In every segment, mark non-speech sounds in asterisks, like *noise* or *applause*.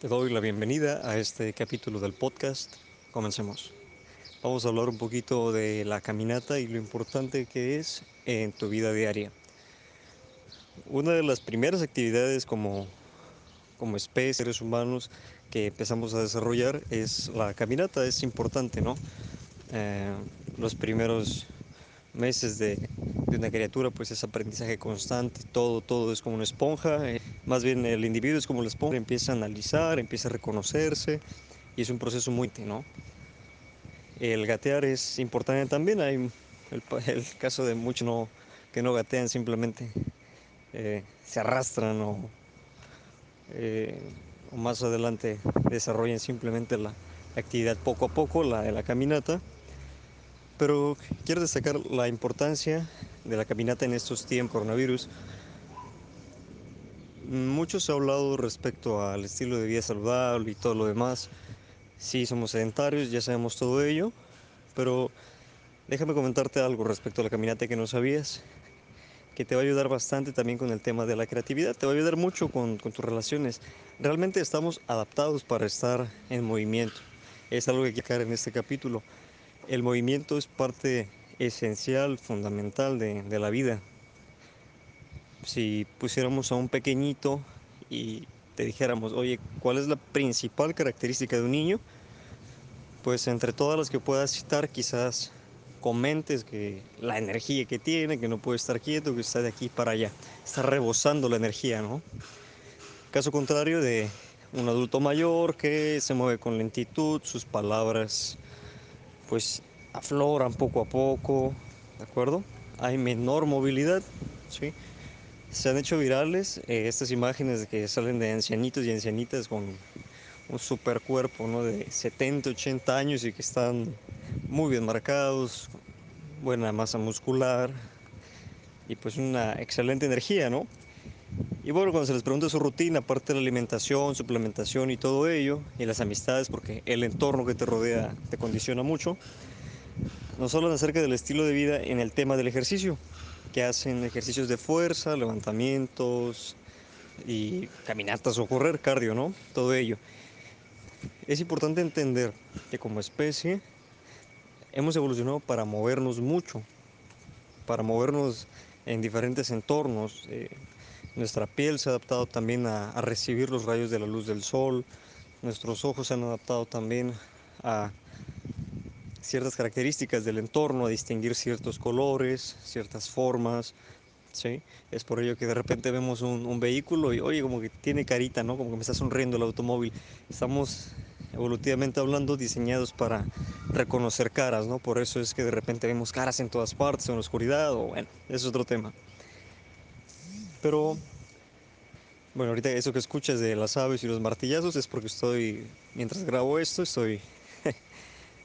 Te doy la bienvenida a este capítulo del podcast. Comencemos. Vamos a hablar un poquito de la caminata y lo importante que es en tu vida diaria. Una de las primeras actividades como, como especie, seres humanos, que empezamos a desarrollar es la caminata. Es importante, ¿no? Eh, los primeros meses de, de, una criatura pues es aprendizaje constante, todo, todo es como una esponja, eh, más bien el individuo es como la esponja, empieza a analizar, empieza a reconocerse y es un proceso muy, ¿no? El gatear es importante también, hay el, el caso de muchos no, que no gatean, simplemente eh, se arrastran o, eh, o, más adelante desarrollan simplemente la actividad poco a poco, la de la caminata pero quiero destacar la importancia de la caminata en estos tiempos coronavirus. Mucho se ha hablado respecto al estilo de vida saludable y todo lo demás. Sí, somos sedentarios, ya sabemos todo ello, pero déjame comentarte algo respecto a la caminata que no sabías, que te va a ayudar bastante también con el tema de la creatividad, te va a ayudar mucho con, tus relaciones. Realmente estamos adaptados para estar en movimiento. Es algo que quiero en este capítulo el movimiento es parte esencial, fundamental de, la vida. Si pusiéramos a un pequeñito y te dijéramos, oye, ¿cuál es la principal característica de un niño? Pues entre todas las que puedas citar, quizás comentes que la energía que tiene, que no puede estar quieto, que está de aquí para allá, está rebosando la energía, ¿no? Caso contrario de un adulto mayor que se mueve con lentitud, sus palabras pues afloran poco a poco, ¿de acuerdo? Hay menor movilidad, ¿sí? Se han hecho virales eh, estas imágenes que salen de ancianitos y ancianitas con un super cuerpo, ¿no? De 70, 80 años y que están muy bien marcados, buena masa muscular y pues una excelente energía, ¿no? Y bueno, cuando se les pregunta su rutina, aparte de la alimentación, suplementación y todo ello, y las amistades, porque el entorno que te rodea te condiciona mucho, nos hablan acerca del estilo de vida en el tema del ejercicio, que hacen ejercicios de fuerza, levantamientos y caminatas o correr, cardio, ¿no? Todo ello. Es importante entender que como especie hemos evolucionado para movernos mucho, para movernos en diferentes entornos. Eh, nuestra piel se ha adaptado también a, a, recibir los rayos de la luz del sol. Nuestros ojos se han adaptado también a ciertas características del entorno, a distinguir ciertos colores, ciertas formas. ¿sí? Es por ello que de repente vemos un, un, vehículo y, oye, como que tiene carita, ¿no? Como que me está sonriendo el automóvil. Estamos evolutivamente hablando diseñados para reconocer caras, ¿no? Por eso es que de repente vemos caras en todas partes, en la oscuridad, o bueno, es otro tema. Pero, bueno, ahorita eso que escuchas de las aves y los martillazos es porque estoy, mientras grabo esto, estoy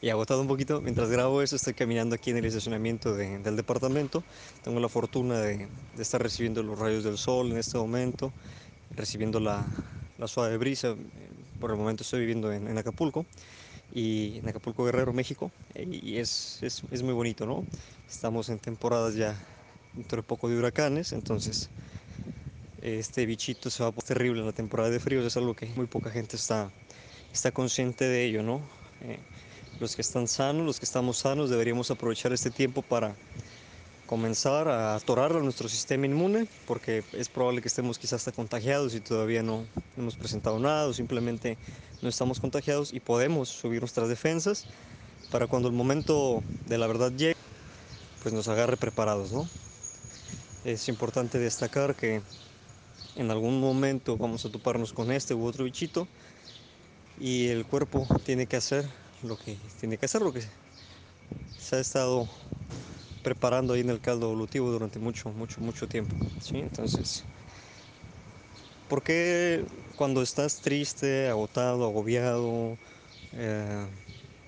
y agotado un poquito. Mientras grabo eso, estoy caminando aquí en el estacionamiento de, del departamento. Tengo la fortuna de, de, estar recibiendo los rayos del sol en este momento, recibiendo la, la suave brisa. Por el momento estoy viviendo en, en Acapulco, y en Acapulco Guerrero, México, y es, es, es muy bonito, ¿no? Estamos en temporadas ya dentro de poco de huracanes, entonces este bichito se va a poner terrible en la temporada de fríos, es algo que muy poca gente está, está consciente de ello, ¿no? Eh, los que están sanos, los que estamos sanos, deberíamos aprovechar este tiempo para comenzar a atorar a nuestro sistema inmune, porque es probable que estemos quizás hasta contagiados y todavía no hemos presentado nada o simplemente no estamos contagiados y podemos subir nuestras defensas para cuando el momento de la verdad llegue, pues nos agarre preparados, ¿no? Es importante destacar que en algún momento vamos a toparnos con este u otro bichito y el cuerpo tiene que hacer lo que tiene que hacer, lo que se ha estado preparando ahí en el caldo evolutivo durante mucho, mucho, mucho tiempo. ¿sí? Entonces, ¿por qué cuando estás triste, agotado, agobiado, eh,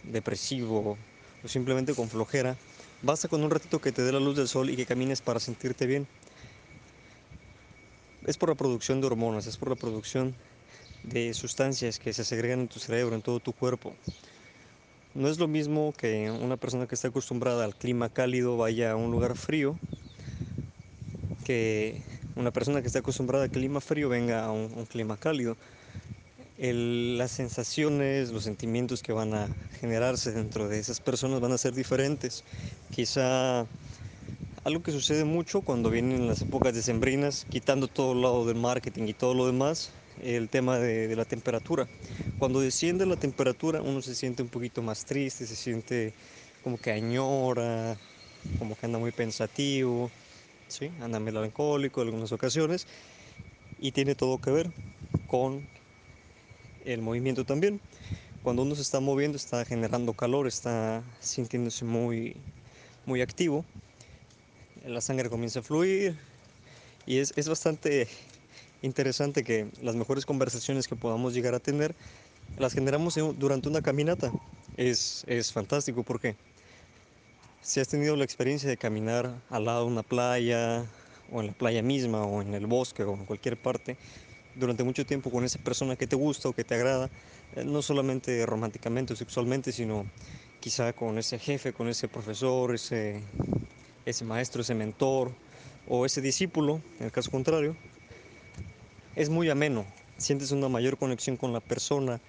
depresivo o simplemente con flojera, basta con un ratito que te dé la luz del sol y que camines para sentirte bien? es por la producción de hormonas, es por la producción de sustancias que se segregan en tu cerebro, en todo tu cuerpo. No es lo mismo que una persona que está acostumbrada al clima cálido vaya a un lugar frío, que una persona que está acostumbrada al clima frío venga a un, clima cálido. las sensaciones, los sentimientos que van a generarse dentro de esas personas van a ser diferentes. Quizá algo que sucede mucho cuando vienen las épocas decembrinas, quitando todo el lado del marketing y todo lo demás, el tema de, la temperatura. Cuando desciende la temperatura uno se siente un poquito más triste, se siente como que añora, como que anda muy pensativo, ¿sí? anda melancólico en algunas ocasiones y tiene todo que ver con el movimiento también. Cuando uno se está moviendo está generando calor, está sintiéndose muy, muy activo la sangre comienza a fluir y es, es bastante interesante que las mejores conversaciones que podamos llegar a tener las generamos durante una caminata. Es, es fantástico porque si has tenido la experiencia de caminar al lado de una playa o en la playa misma o en el bosque o en cualquier parte durante mucho tiempo con esa persona que te gusta o que te agrada, eh, no solamente románticamente o sexualmente, sino quizá con ese jefe, con ese profesor, ese ese maestro, ese mentor o ese discípulo, en el caso contrario, es muy ameno, sientes una mayor conexión con la persona,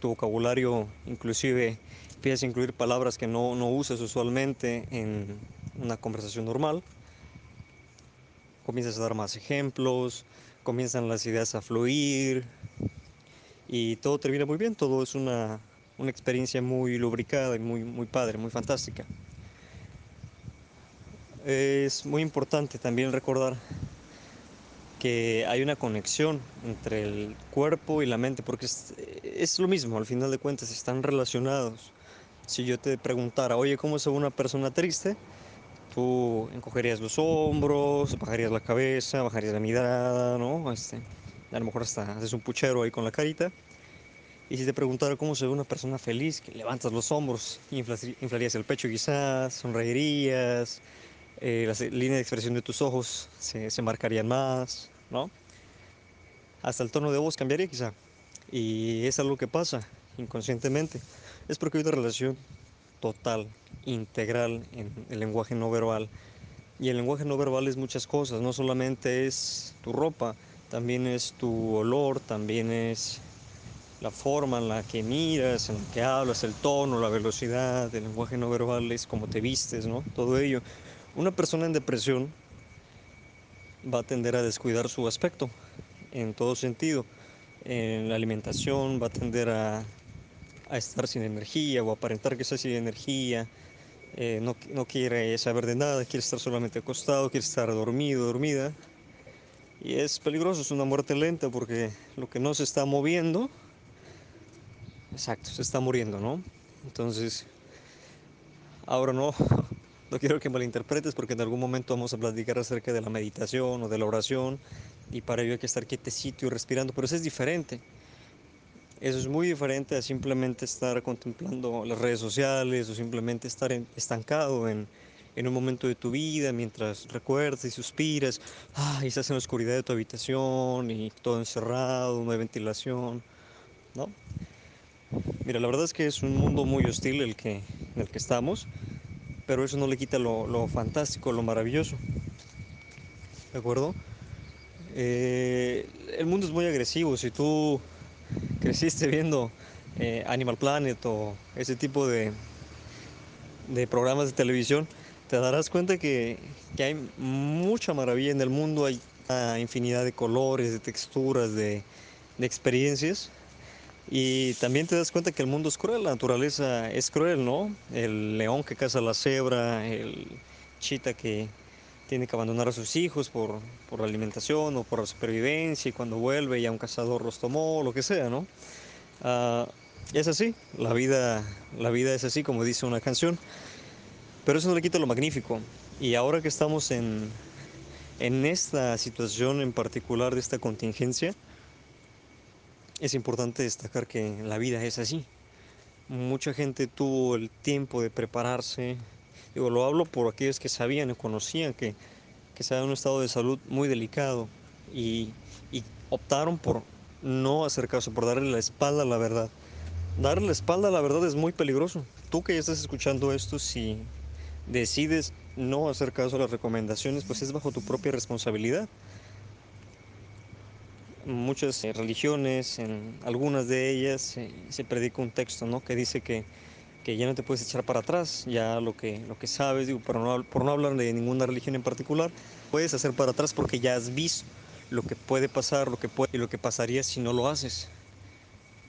tu vocabulario inclusive empiezas a incluir palabras que no, no usas usualmente en una conversación normal, comienzas a dar más ejemplos, comienzan las ideas a fluir y todo termina muy bien, todo es una, una experiencia muy lubricada y muy, muy padre, muy fantástica. Es muy importante también recordar que hay una conexión entre el cuerpo y la mente, porque es, es, lo mismo, al final de cuentas están relacionados. Si yo te preguntara, oye, ¿cómo se ve una persona triste? Tú encogerías los hombros, bajarías la cabeza, bajarías la mirada, ¿no? Este, a lo mejor hasta haces un puchero ahí con la carita. Y si te preguntara cómo se ve una persona feliz, que levantas los hombros, inflarías el pecho quizás, sonreirías, eh, las líneas de expresión de tus ojos se, se, marcarían más, ¿no? Hasta el tono de voz cambiaría quizá. Y es algo que pasa inconscientemente. Es porque hay una relación total, integral en el lenguaje no verbal. Y el lenguaje no verbal es muchas cosas, no solamente es tu ropa, también es tu olor, también es la forma en la que miras, en la que hablas, el tono, la velocidad, el lenguaje no verbal es cómo te vistes, ¿no? Todo ello. Una persona en depresión va a tender a descuidar su aspecto en todo sentido. En la alimentación va a tender a, a estar sin energía o aparentar que está sin energía. Eh, no, no, quiere saber de nada, quiere estar solamente acostado, quiere estar dormido, dormida. Y es peligroso, es una muerte lenta porque lo que no se está moviendo, exacto, se está muriendo, ¿no? Entonces, ahora no, no quiero que malinterpretes porque en algún momento vamos a platicar acerca de la meditación o de la oración y para ello hay que estar quietecito y respirando, pero eso es diferente. Eso es muy diferente a simplemente estar contemplando las redes sociales o simplemente estar en, estancado en, en, un momento de tu vida mientras recuerdas y suspiras, ah, y estás en la oscuridad de tu habitación y todo encerrado, no hay ventilación, ¿no? Mira, la verdad es que es un mundo muy hostil el que, en el que estamos pero eso no le quita lo, lo fantástico, lo maravilloso. ¿De acuerdo? Eh, el mundo es muy agresivo. Si tú creciste viendo eh, Animal Planet o ese tipo de, de, programas de televisión, te darás cuenta que, que, hay mucha maravilla en el mundo, hay infinidad de colores, de texturas, de, de experiencias y también te das cuenta que el mundo es cruel, la naturaleza es cruel, ¿no? El león que caza la cebra, el chita que tiene que abandonar a sus hijos por, por la alimentación o por la supervivencia y cuando vuelve ya un cazador los tomó, lo que sea, ¿no? Uh, es así, la vida, la vida es así, como dice una canción. Pero eso no le quita lo magnífico. Y ahora que estamos en, en esta situación en particular de esta contingencia, es importante destacar que la vida es así. Mucha gente tuvo el tiempo de prepararse. Digo, lo hablo por aquellos que sabían o conocían que, que en un estado de salud muy delicado y, y optaron por no hacer caso, por darle la espalda a la verdad. Darle la espalda a la verdad es muy peligroso. Tú que ya estás escuchando esto, si decides no hacer caso a las recomendaciones, pues es bajo tu propia responsabilidad. Muchas eh, religiones, en algunas de ellas eh, se predica un texto, ¿no? Que dice que, que ya no te puedes echar para atrás, ya lo que, lo que sabes, digo, por no, por no hablar de ninguna religión en particular, puedes hacer para atrás porque ya has visto lo que puede pasar, lo que puede y lo que pasaría si no lo haces,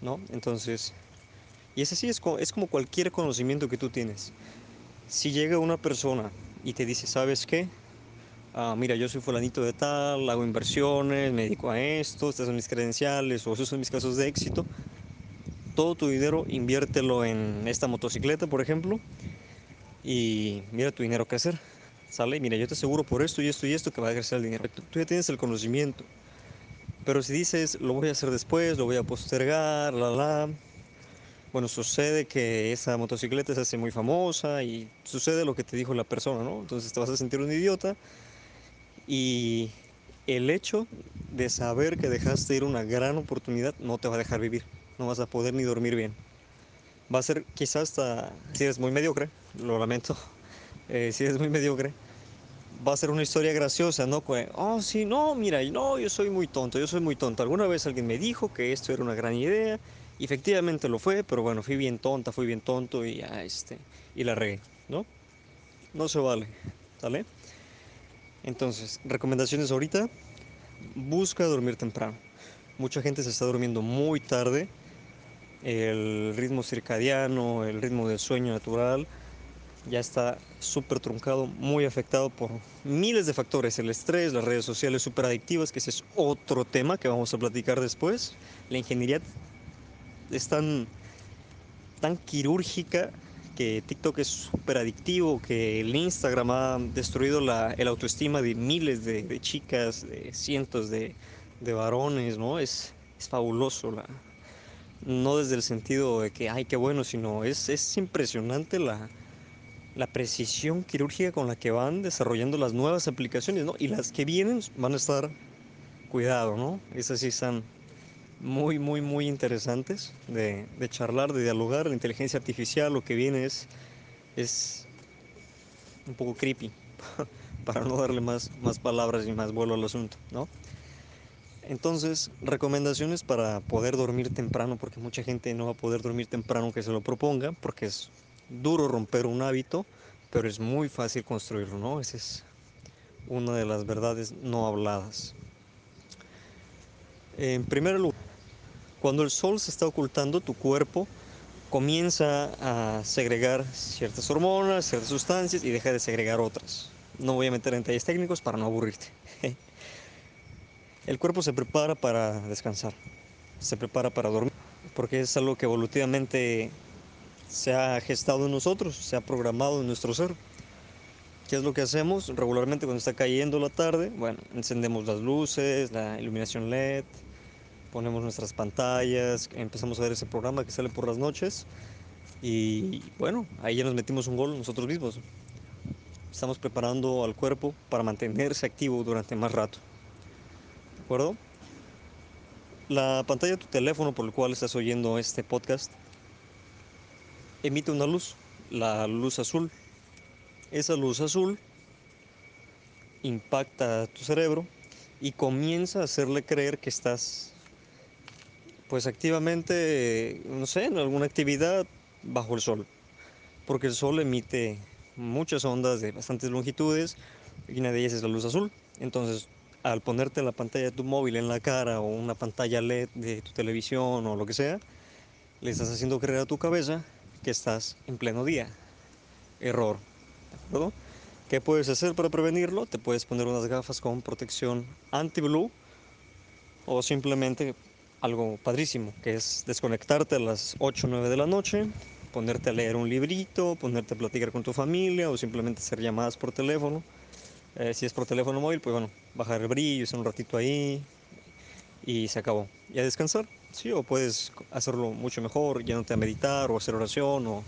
¿no? Entonces, y es así, es como, es como cualquier conocimiento que tú tienes. Si llega una persona y te dice, ¿sabes qué? Ah, mira, yo soy fulanito de tal, hago inversiones, me dedico a esto, estas son mis credenciales o esos son mis casos de éxito. Todo tu dinero inviértelo en esta motocicleta, por ejemplo, y mira tu dinero crecer. ¿Sale? Mira, yo te aseguro por esto y esto y esto que va a crecer el dinero. Tú, tú ya tienes el conocimiento. Pero si dices, lo voy a hacer después, lo voy a postergar, la, la, bueno, sucede que esa motocicleta se hace muy famosa y sucede lo que te dijo la persona, ¿no? Entonces te vas a sentir un idiota y el hecho de saber que dejaste ir una gran oportunidad no te va a dejar vivir, no vas a poder ni dormir bien. Va a ser quizás hasta, si eres muy mediocre, lo lamento, *laughs* eh, si eres muy mediocre, va a ser una historia graciosa, ¿no? Oh, sí, no, mira, no, yo soy muy tonto, yo soy muy tonto. Alguna vez alguien me dijo que esto era una gran idea y efectivamente lo fue, pero bueno, fui bien tonta, fui bien tonto y ya, este, y la regué, ¿no? No se vale, ¿sale? Entonces, recomendaciones ahorita, busca dormir temprano. Mucha gente se está durmiendo muy tarde, el ritmo circadiano, el ritmo del sueño natural ya está súper truncado, muy afectado por miles de factores, el estrés, las redes sociales súper adictivas, que ese es otro tema que vamos a platicar después. La ingeniería es tan, tan quirúrgica que TikTok es súper adictivo, que el Instagram ha destruido la el autoestima de miles de, chicas, de cientos de, de varones, ¿no? Es, es fabuloso, la, no desde el sentido de que, ay, qué bueno, sino es, es impresionante la, la precisión quirúrgica con la que van desarrollando las nuevas aplicaciones, ¿no? Y las que vienen van a estar, cuidado, ¿no? Esas sí están muy, muy, muy interesantes de, charlar, de dialogar. La inteligencia artificial lo que viene es, es un poco creepy, *laughs* para no darle más, más palabras y más vuelo al asunto, ¿no? Entonces, recomendaciones para poder dormir temprano, porque mucha gente no va a poder dormir temprano que se lo proponga, porque es duro romper un hábito, pero es muy fácil construirlo, ¿no? Esa es una de las verdades no habladas. En primer lugar, cuando el sol se está ocultando, tu cuerpo comienza a segregar ciertas hormonas, ciertas sustancias y deja de segregar otras. No voy a meter en detalles técnicos para no aburrirte. *laughs* El cuerpo se prepara para descansar, se prepara para dormir, porque es algo que evolutivamente se ha gestado en nosotros, se ha programado en nuestro ser. ¿Qué es lo que hacemos regularmente cuando está cayendo la tarde? Bueno, encendemos las luces, la iluminación LED, ponemos nuestras pantallas, empezamos a ver ese programa que sale por las noches y bueno, ahí ya nos metimos un gol nosotros mismos. Estamos preparando al cuerpo para mantenerse activo durante más rato. ¿De acuerdo? La pantalla de tu teléfono por el cual estás oyendo este podcast emite una luz, la luz azul. Esa luz azul impacta tu cerebro y comienza a hacerle creer que estás pues activamente, no sé, en alguna actividad bajo el sol. Porque el sol emite muchas ondas de bastantes longitudes y una de ellas es la luz azul. Entonces, al ponerte la pantalla de tu móvil en la cara o una pantalla LED de tu televisión o lo que sea, le estás haciendo creer a tu cabeza que estás en pleno día. Error. ¿De acuerdo? ¿Qué puedes hacer para prevenirlo? Te puedes poner unas gafas con protección anti-blue o simplemente algo padrísimo, que es desconectarte a las 8 o 9 de la noche, ponerte a leer un librito, ponerte a platicar con tu familia o simplemente hacer llamadas por teléfono. Eh, si es por teléfono móvil, pues bueno, bajar el brillo, estar un ratito ahí y se acabó. Y a descansar, sí, o puedes hacerlo mucho mejor, yéndote a meditar o hacer oración o,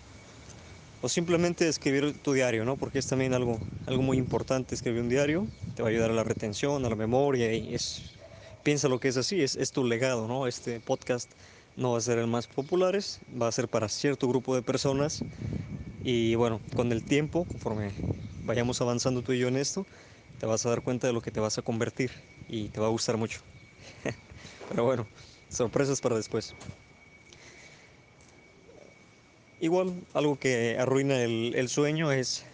o simplemente escribir tu diario, ¿no? Porque es también algo, algo muy importante escribir un diario, te va a ayudar a la retención, a la memoria y es piensa lo que es así, es, es tu legado, ¿no? Este podcast no va a ser el más popular, va a ser para cierto grupo de personas y bueno, con el tiempo, conforme vayamos avanzando tú y yo en esto, te vas a dar cuenta de lo que te vas a convertir y te va a gustar mucho. *laughs* Pero bueno, sorpresas para después. Igual, algo que arruina el, el sueño es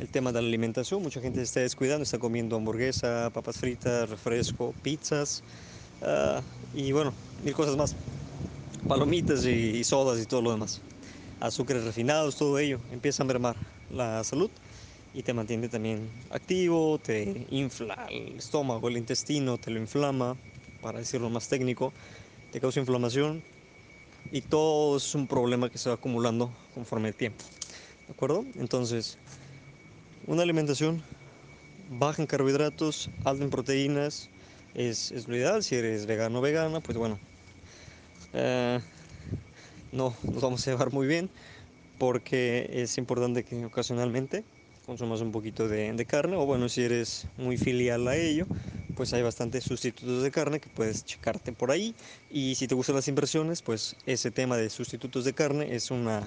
el tema de la alimentación. Mucha gente se está descuidando, está comiendo hamburguesa, papas fritas, refresco, pizzas uh, y bueno, mil cosas más. Palomitas y, y, sodas y todo lo demás. Azúcares refinados, todo ello empieza a mermar la salud y te mantiene también activo, te infla el estómago, el intestino, te lo inflama, para decirlo más técnico, te causa inflamación y todo es un problema que se va acumulando conforme el tiempo. ¿De acuerdo? Entonces, una alimentación baja en carbohidratos, alta en proteínas, es, es lo ideal. Si eres vegano o vegana, pues bueno, eh, no nos vamos a llevar muy bien porque es importante que ocasionalmente consumas un poquito de, carne o bueno, si eres muy filial a ello, pues hay bastantes sustitutos de carne que puedes checarte por ahí y si te gustan las inversiones, pues ese tema de sustitutos de carne es una,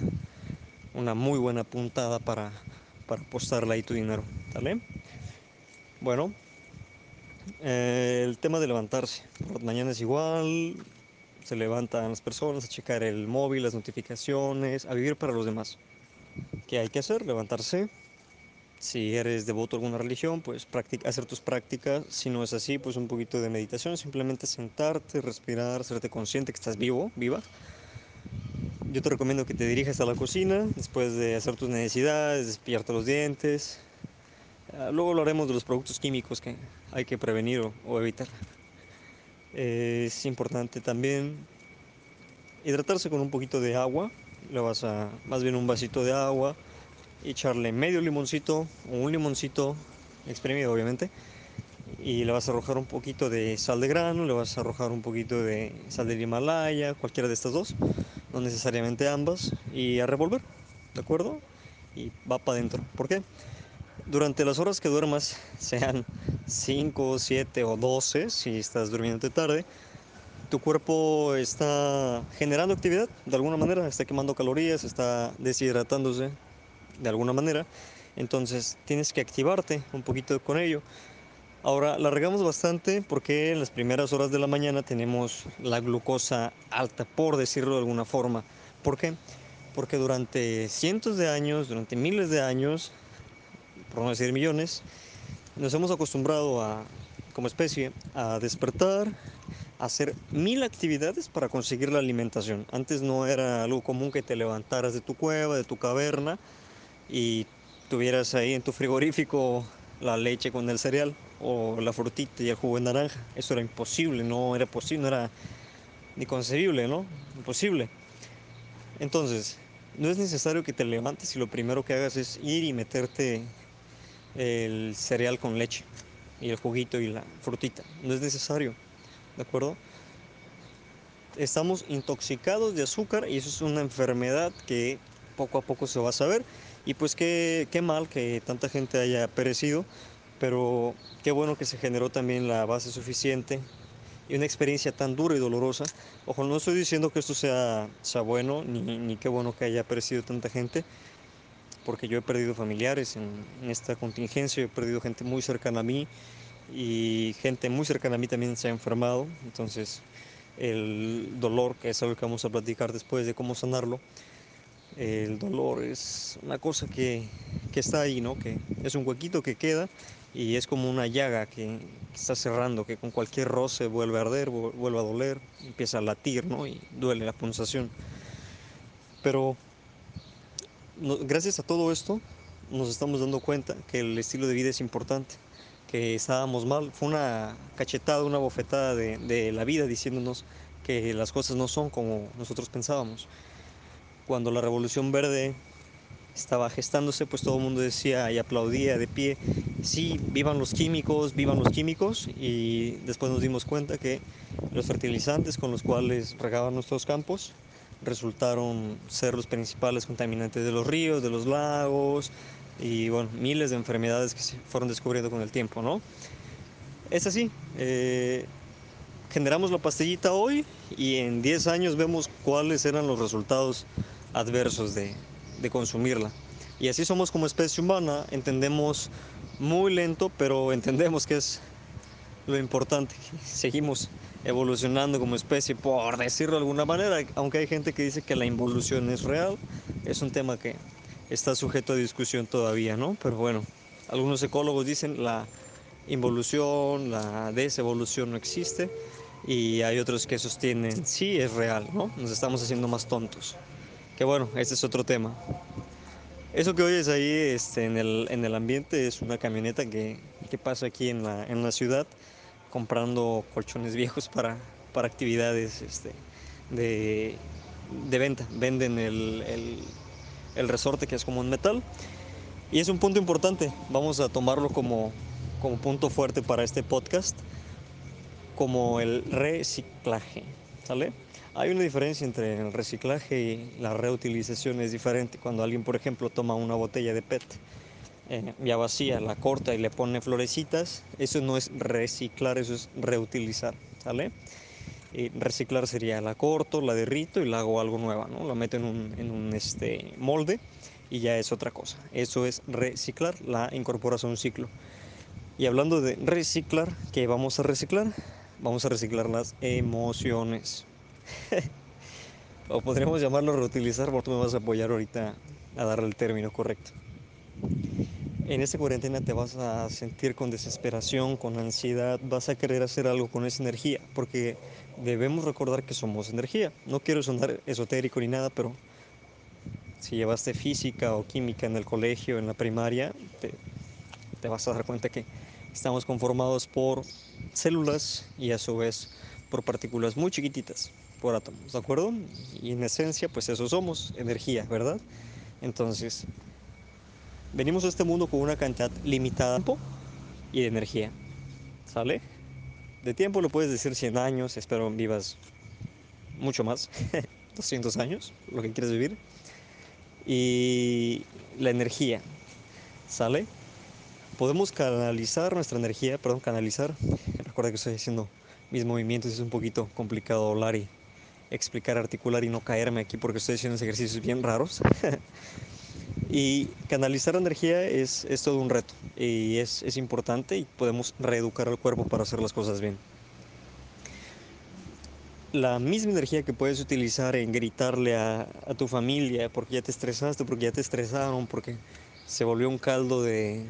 una muy buena puntada para, para apostarle ahí tu dinero, ¿vale? Bueno, eh, el tema de levantarse. Las mañanas igual, se levantan las personas a checar el móvil, las notificaciones, a vivir para los demás. ¿Qué hay que hacer? Levantarse. Si eres devoto a alguna religión, pues hacer tus prácticas. Si no es así, pues un poquito de meditación. Simplemente sentarte, respirar, hacerte consciente que estás vivo, viva. Yo te recomiendo que te dirijas a la cocina después de hacer tus necesidades, despillarte los dientes. Luego hablaremos de los productos químicos que hay que prevenir o, evitar. Es importante también hidratarse con un poquito de agua. Le vas a, más bien un vasito de agua, echarle medio limoncito o un limoncito exprimido, obviamente. Y le vas a arrojar un poquito de sal de grano, le vas a arrojar un poquito de sal del Himalaya, cualquiera de estas dos, no necesariamente ambas, y a revolver, ¿de acuerdo? Y va para adentro. ¿Por qué? Durante las horas que duermas, *laughs* sean 5, 7 o 12, si estás durmiendo tarde, tu cuerpo está generando actividad de alguna manera, está quemando calorías, está deshidratándose de alguna manera. Entonces tienes que activarte un poquito con ello. Ahora, la regamos bastante porque en las primeras horas de la mañana tenemos la glucosa alta, por decirlo de alguna forma. ¿Por qué? Porque durante cientos de años, durante miles de años, por no decir millones, nos hemos acostumbrado a, como especie, a despertar, a hacer mil actividades para conseguir la alimentación. Antes no era algo común que te levantaras de tu cueva, de tu caverna y tuvieras ahí en tu frigorífico la leche con el cereal o la frutita y el jugo de naranja. Eso era imposible, no era posible, no era ni concebible, ¿no? Imposible. Entonces, no es necesario que te levantes y lo primero que hagas es ir y meterte el cereal con leche y el juguito y la frutita. No es necesario, ¿de acuerdo? Estamos intoxicados de azúcar y eso es una enfermedad que poco a poco se va a saber. Y pues qué, qué mal que tanta gente haya perecido, pero qué bueno que se generó también la base suficiente y una experiencia tan dura y dolorosa. Ojo, no estoy diciendo que esto sea, sea bueno, ni, ni qué bueno que haya perecido tanta gente, porque yo he perdido familiares en, en, esta contingencia, he perdido gente muy cercana a mí y gente muy cercana a mí también se ha enfermado, entonces el dolor, que es algo que vamos a platicar después de cómo sanarlo, el dolor es una cosa que, que está ahí, ¿no? que es un huequito que queda y es como una llaga que, está cerrando, que con cualquier roce vuelve a arder, vuelve a doler, empieza a latir ¿no? y duele la pulsación. Pero gracias a todo esto nos estamos dando cuenta que el estilo de vida es importante, que estábamos mal. Fue una cachetada, una bofetada de, la vida diciéndonos que las cosas no son como nosotros pensábamos. Cuando la revolución verde estaba gestándose, pues todo el mundo decía y aplaudía de pie, sí, vivan los químicos, vivan los químicos, y después nos dimos cuenta que los fertilizantes con los cuales regaban nuestros campos resultaron ser los principales contaminantes de los ríos, de los lagos y bueno, miles de enfermedades que se fueron descubriendo con el tiempo, ¿no? Es así, eh, generamos la pastillita hoy y en 10 años vemos cuáles eran los resultados adversos de, de consumirla. Y así somos como especie humana, entendemos muy lento, pero entendemos que es lo importante. Seguimos evolucionando como especie, por decirlo de alguna manera, aunque hay gente que dice que la involución es real, es un tema que está sujeto a discusión todavía, ¿no? Pero bueno, algunos ecólogos dicen la involución, la desevolución no existe y hay otros que sostienen sí es real, ¿no? Nos estamos haciendo más tontos. Que bueno, ese es otro tema. Eso que oyes ahí este, en, el, en el ambiente es una camioneta que, que pasa aquí en la, en la ciudad comprando colchones viejos para, para actividades este, de, de, venta. Venden el, el, el, resorte que es como un metal. Y es un punto importante. Vamos a tomarlo como, como punto fuerte para este podcast, como el reciclaje. ¿Sale? Hay una diferencia entre el reciclaje y la reutilización, es diferente. Cuando alguien, por ejemplo, toma una botella de PET eh, ya vacía, la corta y le pone florecitas, eso no es reciclar, eso es reutilizar, ¿sale? Y reciclar sería la corto, la derrito y la hago algo nueva, ¿no? La meto en un, en un este, molde y ya es otra cosa. Eso es reciclar, la incorporas a un ciclo. Y hablando de reciclar, ¿qué vamos a reciclar? Vamos a reciclar las emociones. *laughs* o podríamos llamarlo reutilizar, porque tú me vas a apoyar ahorita a darle el término correcto. En esta cuarentena te vas a sentir con desesperación, con ansiedad, vas a querer hacer algo con esa energía, porque debemos recordar que somos energía. No quiero sonar esotérico ni nada, pero si llevaste física o química en el colegio, en la primaria, te, te vas a dar cuenta que estamos conformados por células y a su vez por partículas muy chiquititas, por átomos, ¿de acuerdo? Y en esencia, pues eso somos, energía, ¿verdad? Entonces, venimos a este mundo con una cantidad limitada de tiempo y de energía. ¿Sale? De tiempo lo puedes decir 100 años, espero vivas mucho más, *laughs* 200 años, lo que quieres vivir. Y la energía, ¿sale? Podemos canalizar nuestra energía, perdón, canalizar. Recuerda que estoy haciendo mis movimientos, es un poquito complicado hablar y explicar, articular y no caerme aquí porque estoy haciendo ejercicios bien raros. *laughs* Y canalizar energía es, es todo un reto y es, es, importante y podemos reeducar al cuerpo para hacer las cosas bien. La misma energía que puedes utilizar en gritarle a, a tu familia porque ya te estresaste, porque ya te estresaron, porque se volvió un caldo de,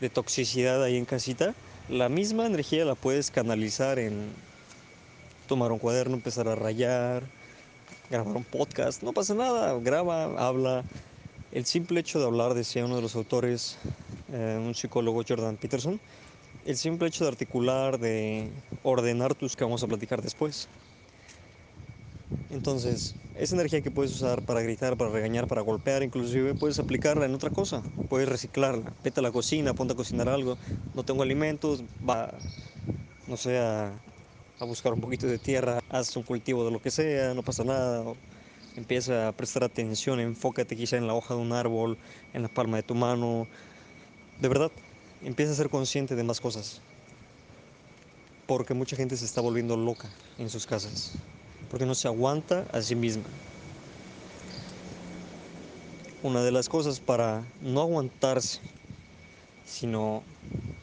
de toxicidad ahí en casita, la misma energía la puedes canalizar en tomar un cuaderno, empezar a rayar, grabar un podcast, no pasa nada, graba, habla, el simple hecho de hablar, decía uno de los autores, eh, un psicólogo Jordan Peterson, el simple hecho de articular, de ordenar tus que vamos a platicar después. Entonces, esa energía que puedes usar para gritar, para regañar, para golpear, inclusive puedes aplicarla en otra cosa, puedes reciclarla. Vete a la cocina, ponte a cocinar algo, no tengo alimentos, va, no sé, a, buscar un poquito de tierra, haz un cultivo de lo que sea, no pasa nada. Empieza a prestar atención, enfócate quizá en la hoja de un árbol, en la palma de tu mano. De verdad, empieza a ser consciente de más cosas. Porque mucha gente se está volviendo loca en sus casas. Porque no se aguanta a sí misma. Una de las cosas para no aguantarse, sino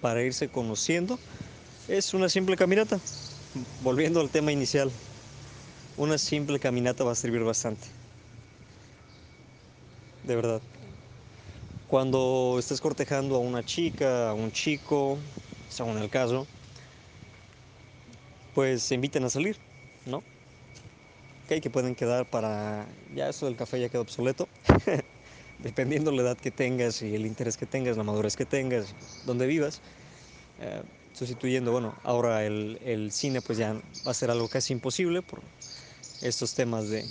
para irse conociendo, es una simple caminata. Volviendo al tema inicial, una simple caminata va a servir bastante. De verdad. Cuando estés cortejando a una chica, a un chico, según el caso, pues se inviten a salir, ¿no? Ok, que pueden quedar para... Ya eso del café ya quedó obsoleto. *laughs* Dependiendo la edad que tengas y el interés que tengas, la madurez que tengas, donde vivas. Eh, sustituyendo, bueno, ahora el, el, cine pues ya va a ser algo casi imposible por estos temas de,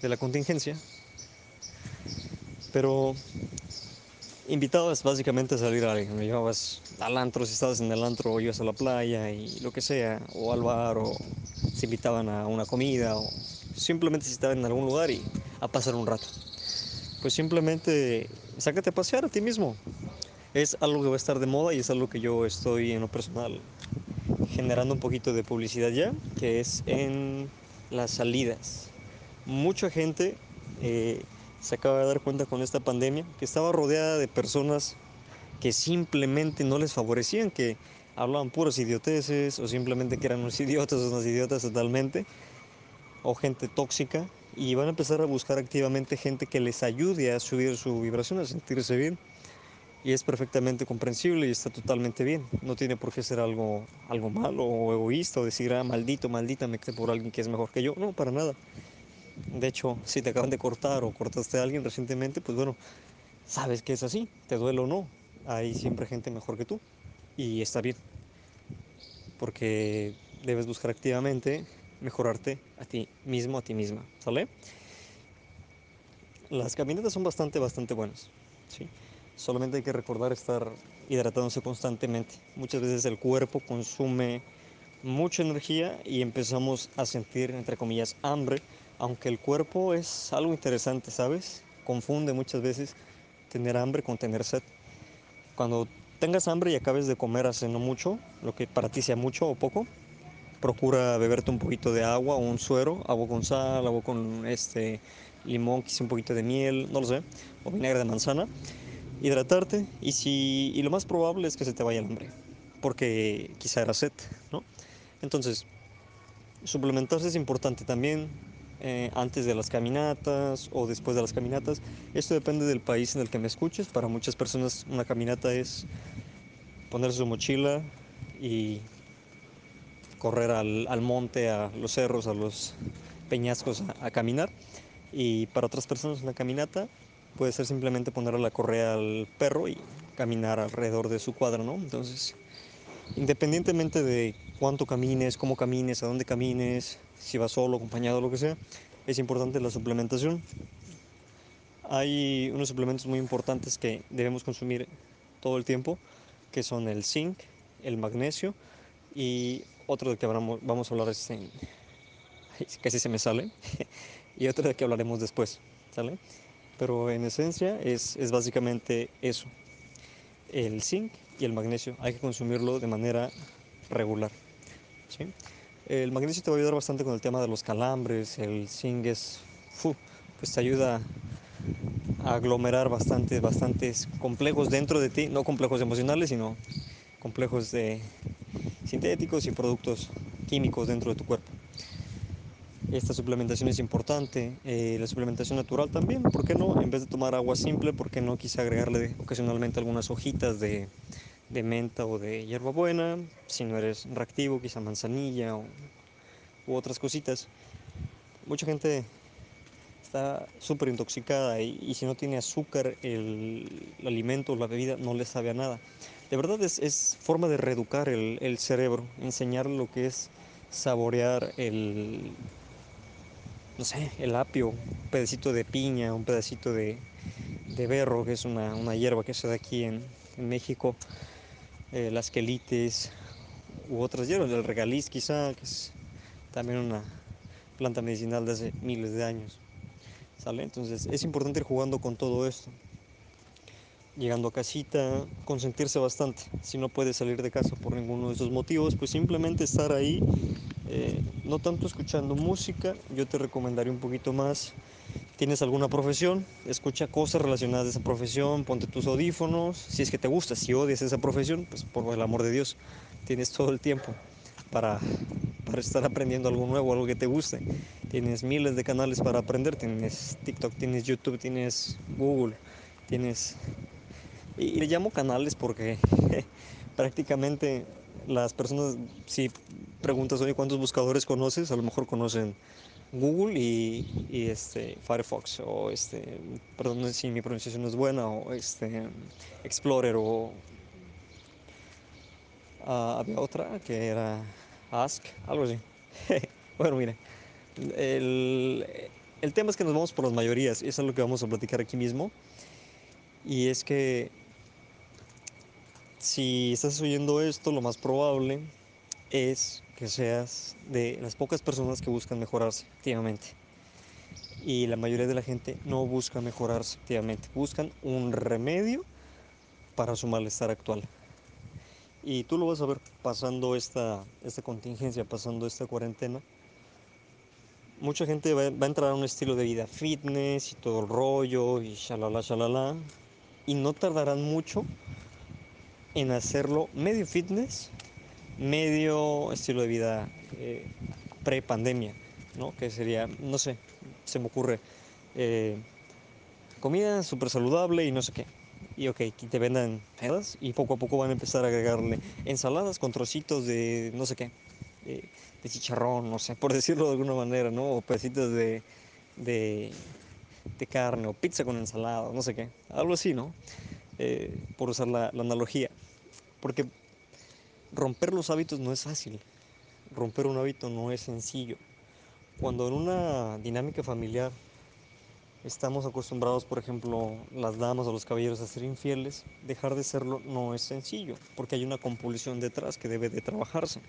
de la contingencia. Pero invitabas básicamente a salir a alguien, llevabas al antro si estabas en el antro o ibas a la playa y lo que sea, o al bar o se invitaban a una comida o simplemente si estaban en algún lugar y a pasar un rato. Pues simplemente sácate a pasear a ti mismo. Es algo que va a estar de moda y es algo que yo estoy en lo personal generando un poquito de publicidad ya, que es en las salidas. Mucha gente eh, se acaba de dar cuenta con esta pandemia que estaba rodeada de personas que simplemente no les favorecían, que hablaban puras idioteces o simplemente que eran unos *laughs* idiotas o unas idiotas totalmente o gente tóxica y van a empezar a buscar activamente gente que les ayude a subir su vibración, a sentirse bien. Y es perfectamente comprensible y está totalmente bien. No tiene por qué ser algo, algo malo o egoísta o decir, ah, maldito, maldita, me quedé por alguien que es mejor que yo. No, para nada. De hecho, si te acaban de cortar o cortaste a alguien recientemente, pues bueno, sabes que es así, te duele o no. Hay siempre gente mejor que tú y está bien. Porque debes buscar activamente mejorarte a ti mismo, a ti misma, ¿sale? Las caminatas son bastante, bastante buenas, ¿sí? Solamente hay que recordar estar hidratándose constantemente. Muchas veces el cuerpo consume mucha energía y empezamos a sentir, entre comillas, hambre, aunque el cuerpo es algo interesante, ¿sabes? Confunde muchas veces tener hambre con tener sed. Cuando tengas hambre y acabes de comer hace no mucho, lo que para ti sea mucho o poco, procura beberte un poquito de agua o un suero, agua con sal, agua con este limón, quizá un poquito de miel, no lo sé, o vinagre de manzana, hidratarte y si y lo más probable es que se te vaya el hambre, porque quizá era sed, ¿no? Entonces, suplementarse es importante también eh, antes de las caminatas o después de las caminatas. Esto depende del país en el que me escuches. Para muchas personas una caminata es ponerse su mochila y correr al, al, monte, a los cerros, a los peñascos a, a, caminar. Y para otras personas una caminata puede ser simplemente ponerle la correa al perro y caminar alrededor de su cuadra, ¿no? Entonces, independientemente de cuánto camines, cómo camines, a dónde camines, si vas solo, acompañado, lo que sea, es importante la suplementación. Hay unos suplementos muy importantes que debemos consumir todo el tiempo, que son el zinc, el magnesio y otro de que vamos a hablar es en, casi se me sale, *laughs* y otro de que hablaremos después, ¿sale? Pero en esencia es, es básicamente eso, el zinc y el magnesio, hay que consumirlo de manera regular, ¿sí? El magnesio te va a ayudar bastante con el tema de los calambres, el zinc pues te ayuda a aglomerar bastante, bastantes complejos dentro de ti, no complejos emocionales, sino complejos de, sintéticos y productos químicos dentro de tu cuerpo. Esta suplementación es importante, eh, la suplementación natural también, ¿por qué no? En vez de tomar agua simple, ¿por qué no quizá agregarle ocasionalmente algunas hojitas de, de menta o de hierbabuena? Si no eres reactivo, quizá manzanilla o, u otras cositas. Mucha gente está súper intoxicada y, si no tiene azúcar el, alimento o la bebida no le sabe a nada de verdad es, es forma de reeducar el, cerebro, enseñar lo que es saborear el, no sé, el apio, un pedacito de piña, un pedacito de, berro, que es una, hierba que se da aquí en México, eh, las quelites u otras hierbas, el regaliz quizá, que es también una planta medicinal de hace miles de años. ¿Sale? Entonces es importante ir jugando con todo esto llegando a casita, consentirse bastante. Si no puedes salir de casa por ninguno de esos motivos, pues simplemente estar ahí, eh, no tanto escuchando música, yo te recomendaría un poquito más. Tienes alguna profesión, escucha cosas relacionadas a esa profesión, ponte tus audífonos, si es que te gusta, si odias esa profesión, pues por el amor de Dios, tienes todo el tiempo para, para estar aprendiendo algo nuevo, algo que te guste. Tienes miles de canales para aprender, tienes TikTok, tienes YouTube, tienes Google, tienes y le llamo canales porque *laughs* prácticamente las personas, si preguntas, oye, ¿cuántos buscadores conoces? A lo mejor conocen Google y, y este Firefox o este, perdón si mi pronunciación es buena, o este Explorer o uh, había otra que era Ask, algo así. *laughs* bueno, mire, el, el tema es que nos vamos por las mayorías, y eso es lo que vamos a platicar aquí mismo. Y es que si estás oyendo esto, lo más probable es que seas de las pocas personas que buscan mejorarse activamente. Y la mayoría de la gente no busca mejorarse activamente, buscan un remedio para su malestar actual. Y tú lo vas a ver pasando esta, esta contingencia, pasando esta cuarentena. Mucha gente va, a entrar a un estilo de vida fitness y todo el rollo y shalala, shalala. Y no tardarán mucho en hacerlo medio fitness medio estilo de vida eh, pre-pandemia, ¿no? Que sería, no sé, se me ocurre, eh, comida súper saludable y no sé qué. Y ok, te vendan pedas y poco a poco van a empezar a agregarle ensaladas con trocitos de no sé qué, de, de chicharrón, no sé, por decirlo de alguna manera, ¿no? O pedacitos de, de, de carne o pizza con ensalada, no sé qué, algo así, ¿no? Eh, por usar la, la analogía. Porque romper los hábitos no es fácil. Romper un hábito no es sencillo. Cuando en una dinámica familiar estamos acostumbrados, por ejemplo, las damas o los caballeros a ser infieles, dejar de serlo no es sencillo, porque hay una compulsión detrás que debe de trabajarse.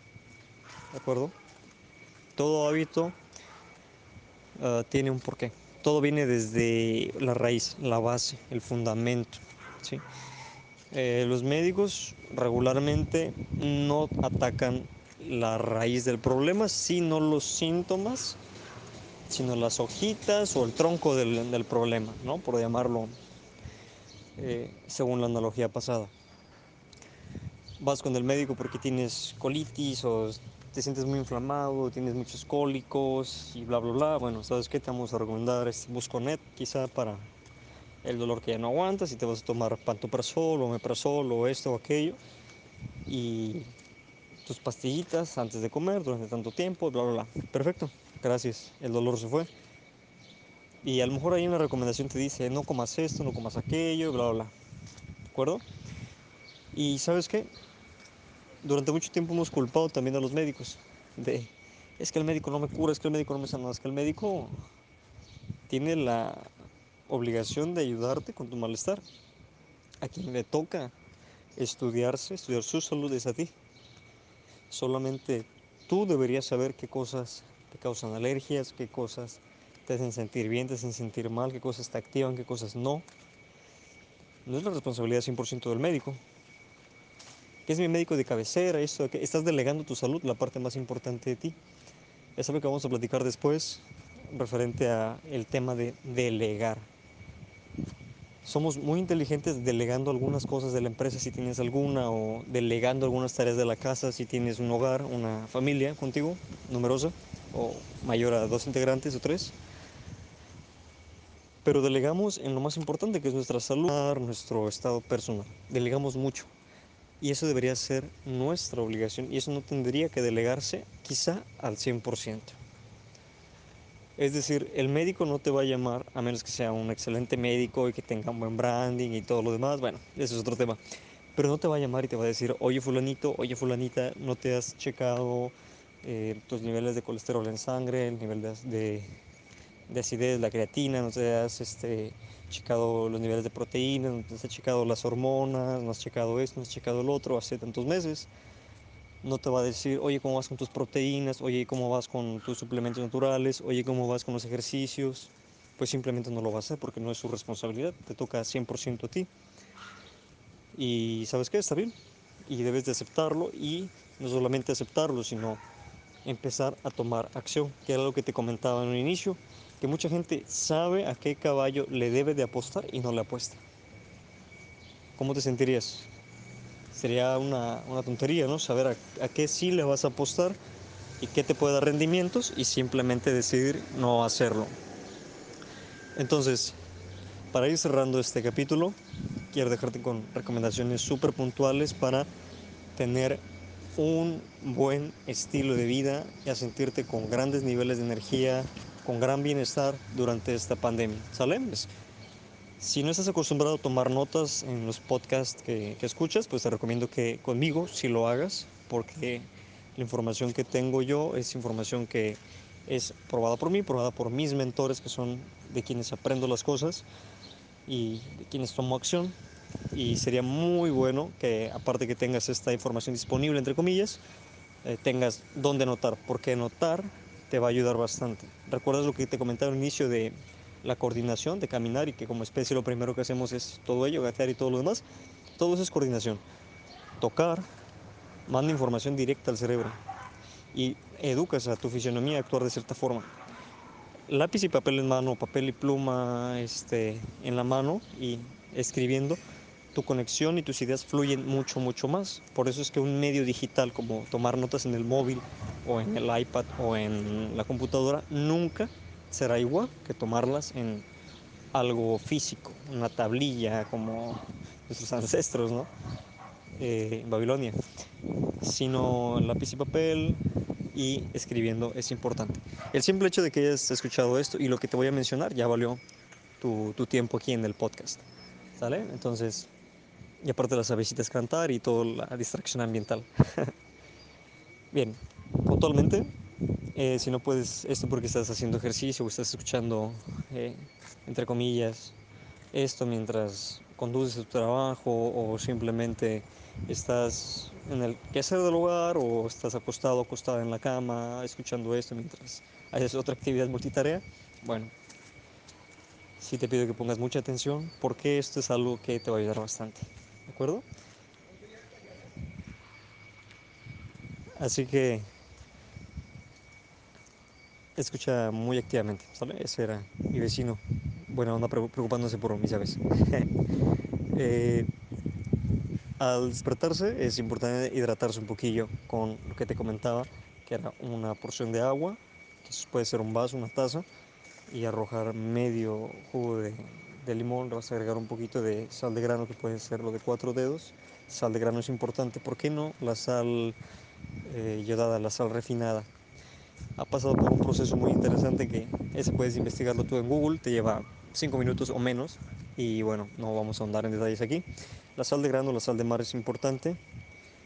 ¿De acuerdo? Todo hábito uh, tiene un porqué. Todo viene desde la raíz, la base, el fundamento. ¿sí? Eh, los médicos regularmente no atacan la raíz del problema, sino los síntomas, sino las hojitas o el tronco del, problema, ¿no? por llamarlo eh, según la analogía pasada. Vas con el médico porque tienes colitis o te sientes muy inflamado, tienes muchos cólicos y bla, bla, bla. Bueno, ¿sabes qué? Te vamos a recomendar este Busconet quizá para el dolor que ya no aguantas y te vas a tomar pantoprazol o omeprazol o esto o aquello y tus pastillitas antes de comer durante tanto tiempo, bla, bla, bla. Perfecto, gracias. El dolor se fue. Y a lo mejor hay una recomendación te dice, no comas esto, no comas aquello, bla, bla, bla. ¿De acuerdo? Y sabes qué? Durante mucho tiempo hemos culpado también a los médicos de, es que el médico no me cura, es que el médico no me sana, es que el médico tiene la obligación de ayudarte con tu malestar. A quien le toca estudiarse, estudiar su salud es a ti. Solamente tú deberías saber qué cosas te causan alergias, qué cosas te hacen sentir bien, te hacen sentir mal, qué cosas te activan, qué cosas no. No es la responsabilidad 100% del médico. Que es mi médico de cabecera, que estás delegando tu salud, la parte más importante de ti. Es algo que vamos a platicar después referente a el tema de delegar. Somos muy inteligentes delegando algunas cosas de la empresa si tienes alguna o delegando algunas tareas de la casa si tienes un hogar, una familia contigo, numerosa o mayor a dos integrantes o tres. Pero delegamos en lo más importante que es nuestra salud, nuestro estado personal. Delegamos mucho. Y eso debería ser nuestra obligación y eso no tendría que delegarse quizá al 100%. Es decir, el médico no te va a llamar a menos que sea un excelente médico y que tenga un buen branding y todo lo demás. Bueno, eso es otro tema. Pero no te va a llamar y te va a decir, oye fulanito, oye fulanita, no te has checado eh, tus niveles de colesterol en sangre, el nivel de, de, de acidez, la creatina, no te has este, checado los niveles de proteínas, no te has checado las hormonas, no has checado esto, no has checado el otro hace tantos meses. No te va a decir, oye, ¿cómo vas con tus proteínas? Oye, ¿cómo vas con tus suplementos naturales? Oye, ¿cómo vas con los ejercicios? Pues simplemente no lo va a hacer porque no es su responsabilidad, te toca 100% a ti. Y sabes qué, está bien. Y debes de aceptarlo y no solamente aceptarlo, sino empezar a tomar acción, que era lo que te comentaba en un inicio, que mucha gente sabe a qué caballo le debe de apostar y no le apuesta. ¿Cómo te sentirías? Sería una, una tontería, ¿no? Saber a, qué sí le vas a apostar y qué te puede dar rendimientos y simplemente decidir no hacerlo. Entonces, para ir cerrando este capítulo, quiero dejarte con recomendaciones súper puntuales para tener un buen estilo de vida y sentirte con grandes niveles de energía, con gran bienestar durante esta pandemia. ¿Sale? Si no estás acostumbrado a tomar notas en los podcasts que, que, escuchas, pues te recomiendo que conmigo si lo hagas, porque la información que tengo yo es información que es probada por mí, probada por mis mentores, que son de quienes aprendo las cosas y de quienes tomo acción. Y sería muy bueno que, aparte que tengas esta información disponible, entre comillas, eh, tengas dónde anotar, porque anotar te va a ayudar bastante. ¿Recuerdas lo que te comentaba al inicio de la coordinación de caminar y que como especie lo primero que hacemos es todo ello, gatear y todo lo demás. Todo eso es coordinación. Tocar manda información directa al cerebro y educas a tu fisionomía a actuar de cierta forma. Lápiz y papel en mano, papel y pluma este, en la mano y escribiendo tu conexión y tus ideas fluyen mucho, mucho más. Por eso es que un medio digital como tomar notas en el móvil o en el iPad o en la computadora nunca será igual que tomarlas en algo físico, una tablilla como nuestros ancestros, ¿no? Eh, en Babilonia, sino lápiz y papel y escribiendo es importante. El simple hecho de que hayas escuchado esto y lo que te voy a mencionar ya valió tu, tu tiempo aquí en el podcast, ¿sale? Entonces, y aparte las avesitas cantar y toda la distracción ambiental. *laughs* Bien, puntualmente, eh, si no puedes, esto porque estás haciendo ejercicio o estás escuchando, eh, entre comillas, esto mientras conduces tu trabajo o simplemente estás en el quehacer del hogar o estás acostado acostada en la cama escuchando esto mientras haces otra actividad multitarea, bueno, sí te pido que pongas mucha atención porque esto es algo que te va a ayudar bastante, ¿de acuerdo? Así que escucha muy activamente, ¿sale? Ese era mi vecino, buena onda preocupándose por mis aves. *laughs* eh, al despertarse es importante hidratarse un poquillo con lo que te comentaba, que era una porción de agua, que puede ser un vaso, una taza, y arrojar medio jugo de, de limón, le vas a agregar un poquito de sal de grano, que puede ser lo de cuatro dedos. Sal de grano es importante, ¿por qué no? La sal eh, yodada, la sal refinada. Ha pasado por un proceso muy interesante que ese puedes investigarlo tú en Google, te lleva 5 minutos o menos y bueno, no vamos a ahondar en detalles aquí. La sal de grano, la sal de mar es importante.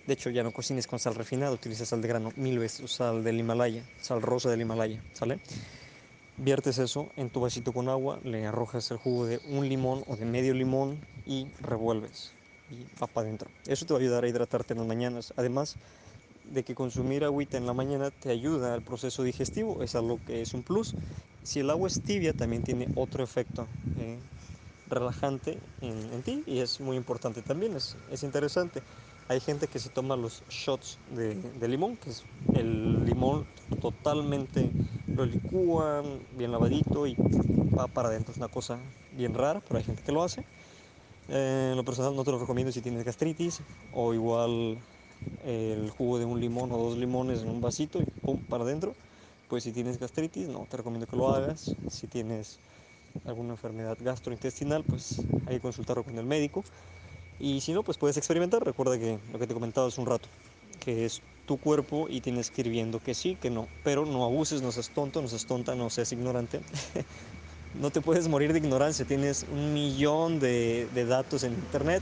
De hecho, ya no cocines con sal refinada, utiliza sal de grano mil veces, sal del Himalaya, sal rosa del Himalaya, ¿sale? Viertes eso en tu vasito con agua, le arrojas el jugo de un limón o de medio limón y revuelves y va para adentro. Eso te va a ayudar a hidratarte en las mañanas. Además de que consumir agüita en la mañana te ayuda al proceso digestivo, es algo que es un plus. Si el agua es tibia, también tiene otro efecto. ¿eh? relajante en, ti y es muy importante también, es, es, interesante. Hay gente que se toma los shots de, limón, que es el limón totalmente lo bien lavadito y va para adentro. Es una cosa bien rara, pero hay gente que lo hace. Eh, lo personal no te lo recomiendo si tienes gastritis o igual el jugo de un limón o dos limones en un vasito y pum, para adentro. Pues si tienes gastritis, no te recomiendo que lo hagas. Si tienes alguna enfermedad gastrointestinal, pues hay que consultarlo con el médico. Y si no, pues puedes experimentar. Recuerda que lo que te comentaba hace un rato, que es tu cuerpo y tienes que ir viendo que sí, que no. Pero no abuses, no seas tonto, no seas tonta, no seas ignorante. *laughs* no te puedes morir de ignorancia. Tienes un millón de, de, datos en internet,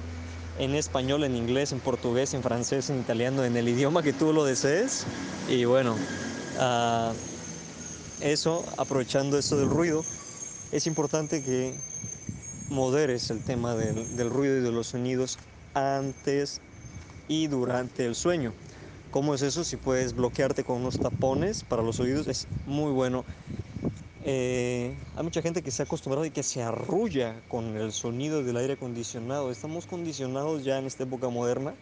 en español, en inglés, en portugués, en francés, en italiano, en el idioma que tú lo desees. Y bueno, uh, eso, aprovechando esto del ruido, es importante que moderes el tema del, del, ruido y de los sonidos antes y durante el sueño. ¿Cómo es eso? Si puedes bloquearte con unos tapones para los oídos, es muy bueno. Eh, hay mucha gente que se ha acostumbrado y que se arrulla con el sonido del aire acondicionado. Estamos condicionados ya en esta época moderna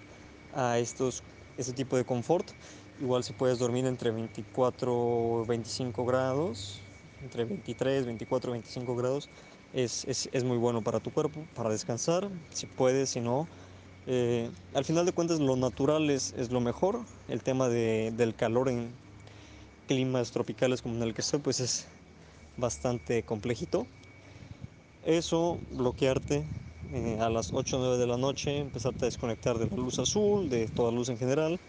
a estos, este tipo de confort. Igual si puedes dormir entre 24 o 25 grados, entre 23, 24, 25 grados, es, es, es, muy bueno para tu cuerpo, para descansar, si puedes, si no. Eh, al final de cuentas lo natural es, es lo mejor, el tema de, del calor en climas tropicales como en el que estoy, pues es bastante complejito. Eso, bloquearte eh, a las 8 o 9 de la noche, empezarte a desconectar de la luz azul, de toda luz en general.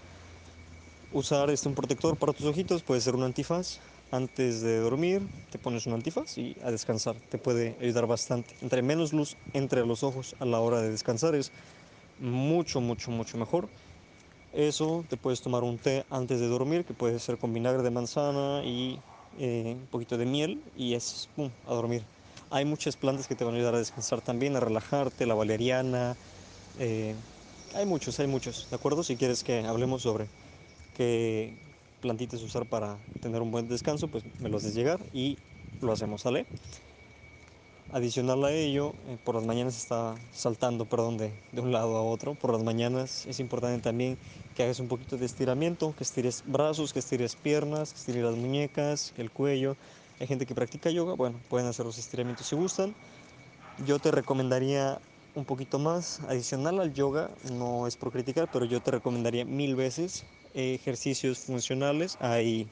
Usar este, un protector para tus ojitos, puede ser un antifaz, antes de dormir te pones un antifaz y a descansar. Te puede ayudar bastante. Entre menos luz entre los ojos a la hora de descansar es mucho, mucho, mucho mejor. Eso te puedes tomar un té antes de dormir, que puede ser con vinagre de manzana y eh, un poquito de miel y es a dormir. Hay muchas plantas que te van a ayudar a descansar también, a relajarte, la valeriana. Eh, hay muchos, hay muchos, ¿de acuerdo? Si quieres que hablemos sobre qué plantitas usar para tener un buen descanso, pues me los haces llegar y lo hacemos, ¿sale? Adicional a ello, eh, por las mañanas está saltando, perdón, de, de, un lado a otro. Por las mañanas es importante también que hagas un poquito de estiramiento, que estires brazos, que estires piernas, que estires las muñecas, el cuello. Hay gente que practica yoga, bueno, pueden hacer los estiramientos si gustan. Yo te recomendaría un poquito más adicional al yoga, no es por criticar, pero yo te recomendaría mil veces ejercicios funcionales. Hay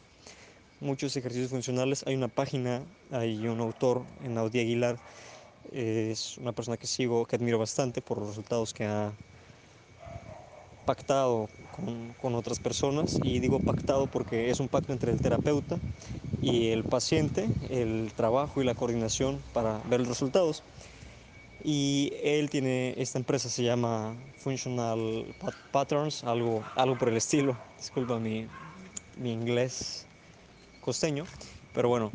muchos ejercicios funcionales. Hay una página, hay un autor, en Audi Aguilar, es una persona que sigo, que admiro bastante por los resultados que ha pactado con, otras personas y digo pactado porque es un pacto entre el terapeuta y el paciente, el trabajo y la coordinación para ver los resultados. Y él tiene, esta empresa se llama Functional Patterns, algo, algo por el estilo, disculpa mi, mi inglés costeño, pero bueno,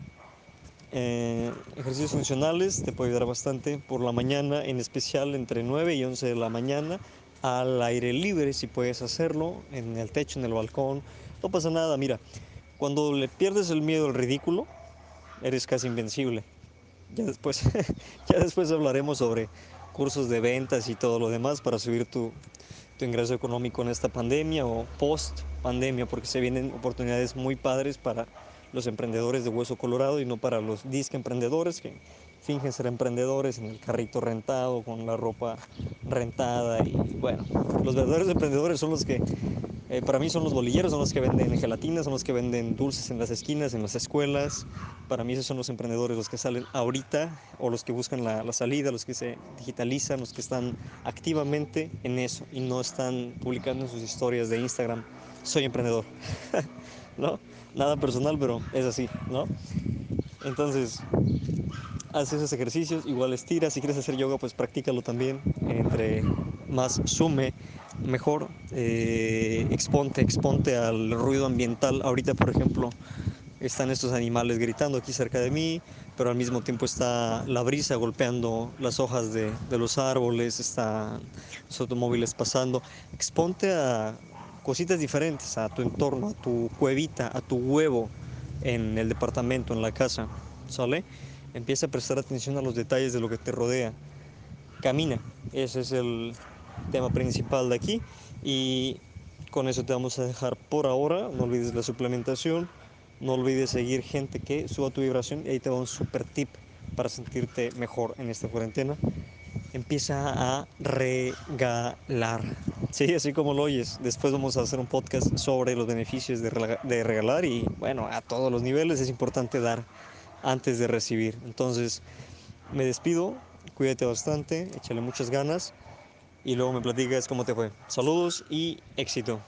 eh, ejercicios funcionales te puede ayudar bastante por la mañana, en especial entre 9 y 11 de la mañana, al aire libre si puedes hacerlo, en el techo, en el balcón, no pasa nada, mira, cuando le pierdes el miedo al ridículo, eres casi invencible. Ya después, *laughs* ya después hablaremos sobre cursos de ventas y todo lo demás para subir tu, tu ingreso económico en esta pandemia o post pandemia, porque se vienen oportunidades muy padres para los emprendedores de hueso colorado y no para los disque emprendedores que fingen ser emprendedores en el carrito rentado, con la ropa rentada y bueno, los verdaderos emprendedores son los que eh, para mí son los bolilleros, son los que venden gelatinas, son los que venden dulces en las esquinas, en las escuelas. Para mí esos son los emprendedores, los que salen ahorita o los que buscan la, la salida, los que se digitalizan, los que están activamente en eso y no están publicando en sus historias de Instagram, soy emprendedor. *laughs* ¿No? Nada personal, pero es así, ¿no? Entonces, haz esos ejercicios, igual estira, si quieres hacer yoga, pues practícalo también, entre más sume, mejor, eh, exponte, exponte al ruido ambiental. Ahorita, por ejemplo, están estos animales gritando aquí cerca de mí, pero al mismo tiempo está la brisa golpeando las hojas de, de los árboles, están los automóviles pasando. Exponte a cositas diferentes, a tu entorno, a tu cuevita, a tu huevo en el departamento, en la casa, ¿sale? Empieza a prestar atención a los detalles de lo que te rodea. Camina, ese es el tema principal de aquí y con eso te vamos a dejar por ahora. No olvides la suplementación, no olvides seguir gente que suba tu vibración y ahí te va un super tip para sentirte mejor en esta cuarentena. Empieza a regalar. Sí, así como lo oyes. Después vamos a hacer un podcast sobre los beneficios de, regalar y bueno, a todos los niveles es importante dar antes de recibir. Entonces, me despido, cuídate bastante, échale muchas ganas y luego me platicas cómo te fue. Saludos y éxito.